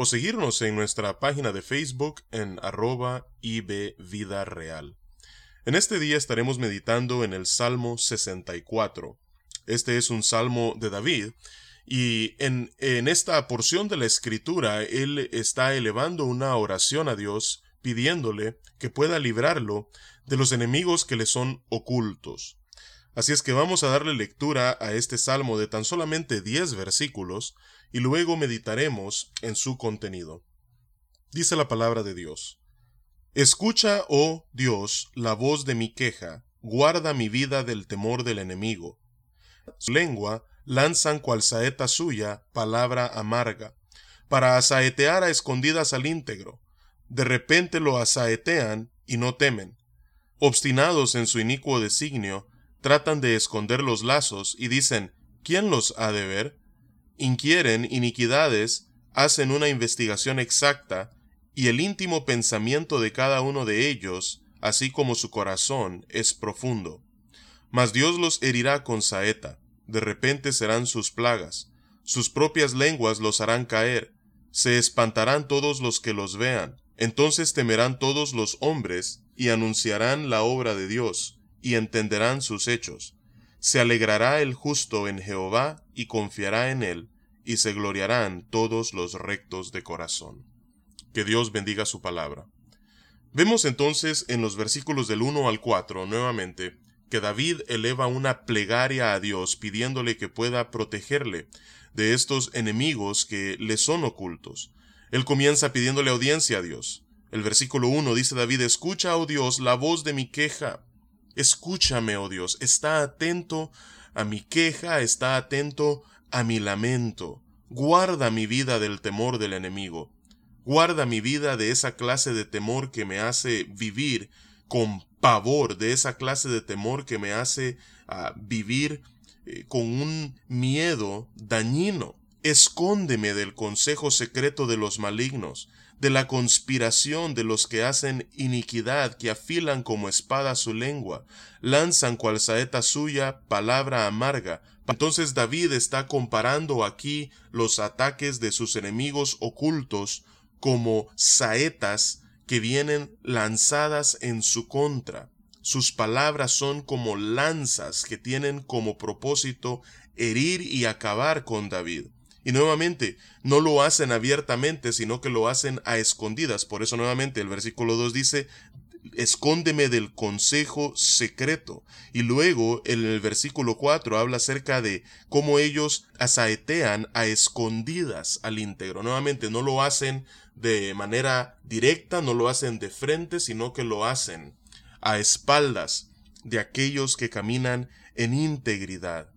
o seguirnos en nuestra página de Facebook en arroba ibvidareal. En este día estaremos meditando en el Salmo 64. Este es un salmo de David y en, en esta porción de la escritura él está elevando una oración a Dios pidiéndole que pueda librarlo de los enemigos que le son ocultos. Así es que vamos a darle lectura a este salmo de tan solamente diez versículos, y luego meditaremos en su contenido. Dice la palabra de Dios. Escucha, oh Dios, la voz de mi queja, guarda mi vida del temor del enemigo. Su lengua lanzan cual saeta suya palabra amarga, para asaetear a escondidas al íntegro. De repente lo asaetean y no temen. Obstinados en su inicuo designio, tratan de esconder los lazos y dicen, ¿quién los ha de ver? Inquieren iniquidades, hacen una investigación exacta, y el íntimo pensamiento de cada uno de ellos, así como su corazón, es profundo. Mas Dios los herirá con saeta, de repente serán sus plagas, sus propias lenguas los harán caer, se espantarán todos los que los vean, entonces temerán todos los hombres, y anunciarán la obra de Dios, y entenderán sus hechos. Se alegrará el justo en Jehová y confiará en él, y se gloriarán todos los rectos de corazón. Que Dios bendiga su palabra. Vemos entonces en los versículos del 1 al 4 nuevamente que David eleva una plegaria a Dios pidiéndole que pueda protegerle de estos enemigos que le son ocultos. Él comienza pidiéndole audiencia a Dios. El versículo 1 dice David, escucha, oh Dios, la voz de mi queja. Escúchame, oh Dios, está atento a mi queja, está atento a mi lamento. Guarda mi vida del temor del enemigo. Guarda mi vida de esa clase de temor que me hace vivir con pavor, de esa clase de temor que me hace ah, vivir eh, con un miedo dañino. Escóndeme del consejo secreto de los malignos de la conspiración de los que hacen iniquidad, que afilan como espada su lengua, lanzan cual saeta suya palabra amarga. Entonces David está comparando aquí los ataques de sus enemigos ocultos como saetas que vienen lanzadas en su contra. Sus palabras son como lanzas que tienen como propósito herir y acabar con David. Y nuevamente, no lo hacen abiertamente, sino que lo hacen a escondidas. Por eso nuevamente el versículo 2 dice, escóndeme del consejo secreto. Y luego en el versículo 4 habla acerca de cómo ellos asaetean a escondidas al íntegro. Nuevamente, no lo hacen de manera directa, no lo hacen de frente, sino que lo hacen a espaldas de aquellos que caminan en integridad.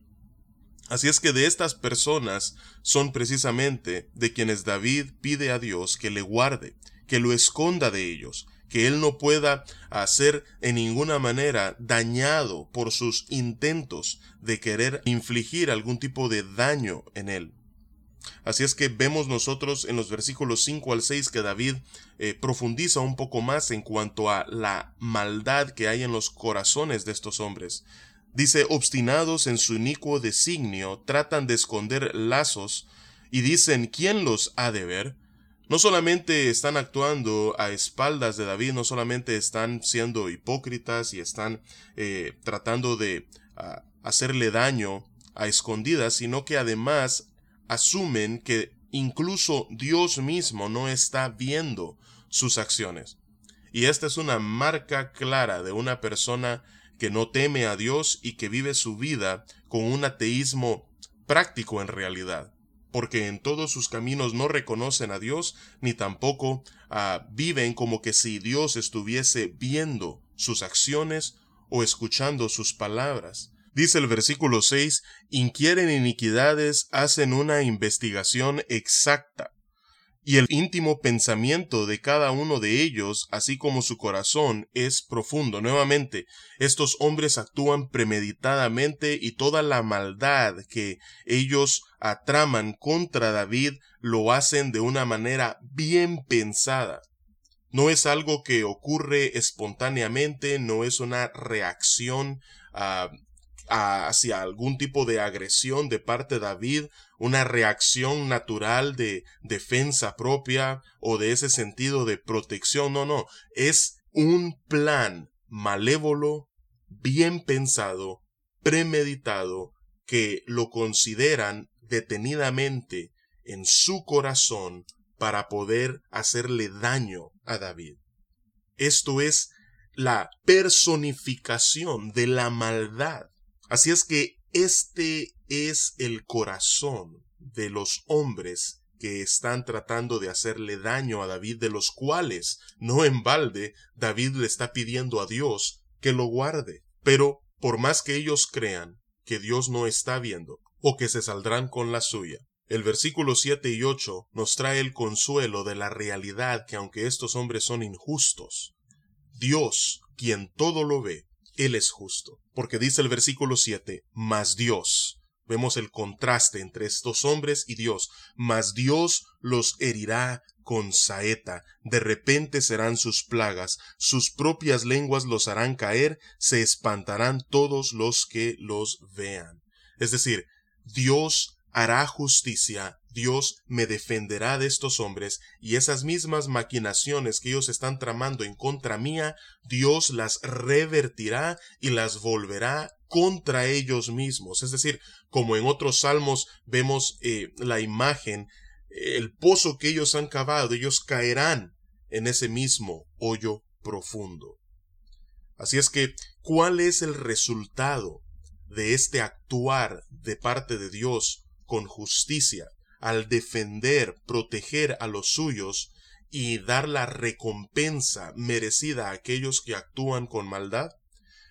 Así es que de estas personas son precisamente de quienes David pide a Dios que le guarde, que lo esconda de ellos, que él no pueda hacer en ninguna manera dañado por sus intentos de querer infligir algún tipo de daño en él. Así es que vemos nosotros en los versículos 5 al 6 que David eh, profundiza un poco más en cuanto a la maldad que hay en los corazones de estos hombres. Dice, obstinados en su inicuo designio, tratan de esconder lazos y dicen, ¿quién los ha de ver? No solamente están actuando a espaldas de David, no solamente están siendo hipócritas y están eh, tratando de ah, hacerle daño a escondidas, sino que además asumen que incluso Dios mismo no está viendo sus acciones. Y esta es una marca clara de una persona que no teme a Dios y que vive su vida con un ateísmo práctico en realidad, porque en todos sus caminos no reconocen a Dios ni tampoco ah, viven como que si Dios estuviese viendo sus acciones o escuchando sus palabras. Dice el versículo 6, inquieren iniquidades, hacen una investigación exacta. Y el íntimo pensamiento de cada uno de ellos, así como su corazón, es profundo. Nuevamente, estos hombres actúan premeditadamente y toda la maldad que ellos atraman contra David lo hacen de una manera bien pensada. No es algo que ocurre espontáneamente, no es una reacción hacia algún tipo de agresión de parte de David, una reacción natural de defensa propia o de ese sentido de protección. No, no, es un plan malévolo, bien pensado, premeditado, que lo consideran detenidamente en su corazón para poder hacerle daño a David. Esto es la personificación de la maldad Así es que este es el corazón de los hombres que están tratando de hacerle daño a David, de los cuales, no en balde, David le está pidiendo a Dios que lo guarde. Pero, por más que ellos crean que Dios no está viendo, o que se saldrán con la suya, el versículo 7 y 8 nos trae el consuelo de la realidad que aunque estos hombres son injustos, Dios, quien todo lo ve, él es justo. Porque dice el versículo 7, mas Dios. Vemos el contraste entre estos hombres y Dios. Mas Dios los herirá con saeta. De repente serán sus plagas. Sus propias lenguas los harán caer. Se espantarán todos los que los vean. Es decir, Dios hará justicia, Dios me defenderá de estos hombres, y esas mismas maquinaciones que ellos están tramando en contra mía, Dios las revertirá y las volverá contra ellos mismos. Es decir, como en otros salmos vemos eh, la imagen, el pozo que ellos han cavado, ellos caerán en ese mismo hoyo profundo. Así es que, ¿cuál es el resultado de este actuar de parte de Dios con justicia, al defender, proteger a los suyos y dar la recompensa merecida a aquellos que actúan con maldad?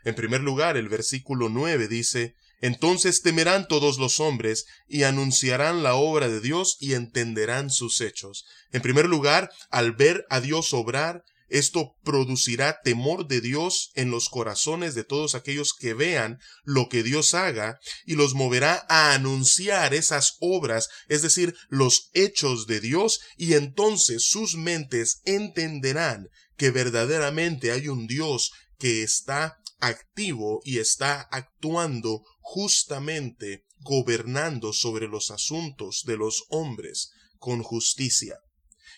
En primer lugar, el versículo 9 dice, Entonces temerán todos los hombres y anunciarán la obra de Dios y entenderán sus hechos. En primer lugar, al ver a Dios obrar, esto producirá temor de Dios en los corazones de todos aquellos que vean lo que Dios haga y los moverá a anunciar esas obras, es decir, los hechos de Dios, y entonces sus mentes entenderán que verdaderamente hay un Dios que está activo y está actuando justamente gobernando sobre los asuntos de los hombres con justicia.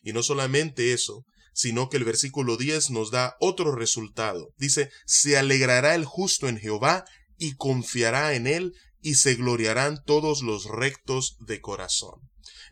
Y no solamente eso, sino que el versículo 10 nos da otro resultado. Dice, se alegrará el justo en Jehová y confiará en él y se gloriarán todos los rectos de corazón.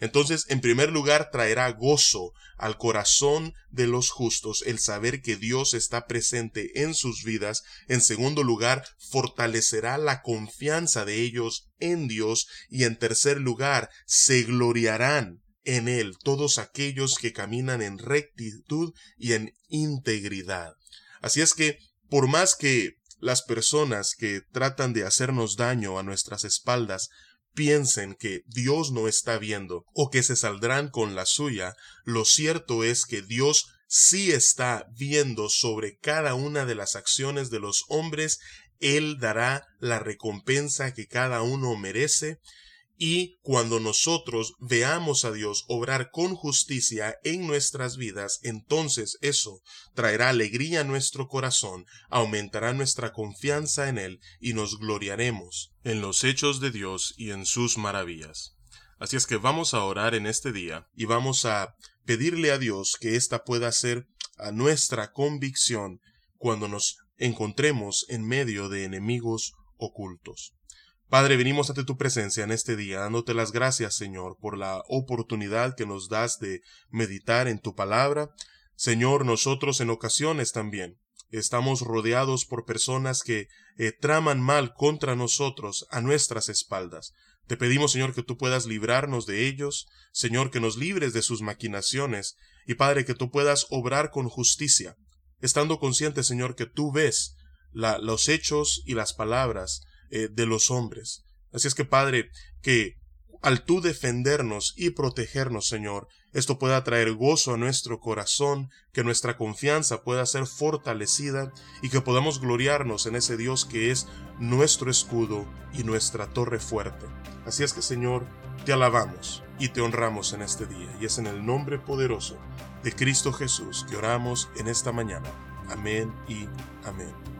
Entonces, en primer lugar, traerá gozo al corazón de los justos el saber que Dios está presente en sus vidas. En segundo lugar, fortalecerá la confianza de ellos en Dios. Y en tercer lugar, se gloriarán en Él todos aquellos que caminan en rectitud y en integridad. Así es que, por más que las personas que tratan de hacernos daño a nuestras espaldas piensen que Dios no está viendo o que se saldrán con la suya, lo cierto es que Dios sí está viendo sobre cada una de las acciones de los hombres, Él dará la recompensa que cada uno merece, y cuando nosotros veamos a Dios obrar con justicia en nuestras vidas, entonces eso traerá alegría a nuestro corazón, aumentará nuestra confianza en Él y nos gloriaremos en los hechos de Dios y en sus maravillas. Así es que vamos a orar en este día y vamos a pedirle a Dios que ésta pueda ser a nuestra convicción cuando nos encontremos en medio de enemigos ocultos. Padre, venimos ante tu presencia en este día, dándote las gracias, Señor, por la oportunidad que nos das de meditar en tu palabra. Señor, nosotros en ocasiones también estamos rodeados por personas que eh, traman mal contra nosotros a nuestras espaldas. Te pedimos, Señor, que tú puedas librarnos de ellos, Señor, que nos libres de sus maquinaciones, y Padre, que tú puedas obrar con justicia, estando consciente, Señor, que tú ves los hechos y las palabras eh, de los hombres. Así es que, Padre, que al tú defendernos y protegernos, Señor, esto pueda traer gozo a nuestro corazón, que nuestra confianza pueda ser fortalecida y que podamos gloriarnos en ese Dios que es nuestro escudo y nuestra torre fuerte. Así es que, Señor, te alabamos y te honramos en este día, y es en el nombre poderoso de Cristo Jesús que oramos en esta mañana. Amén y amén.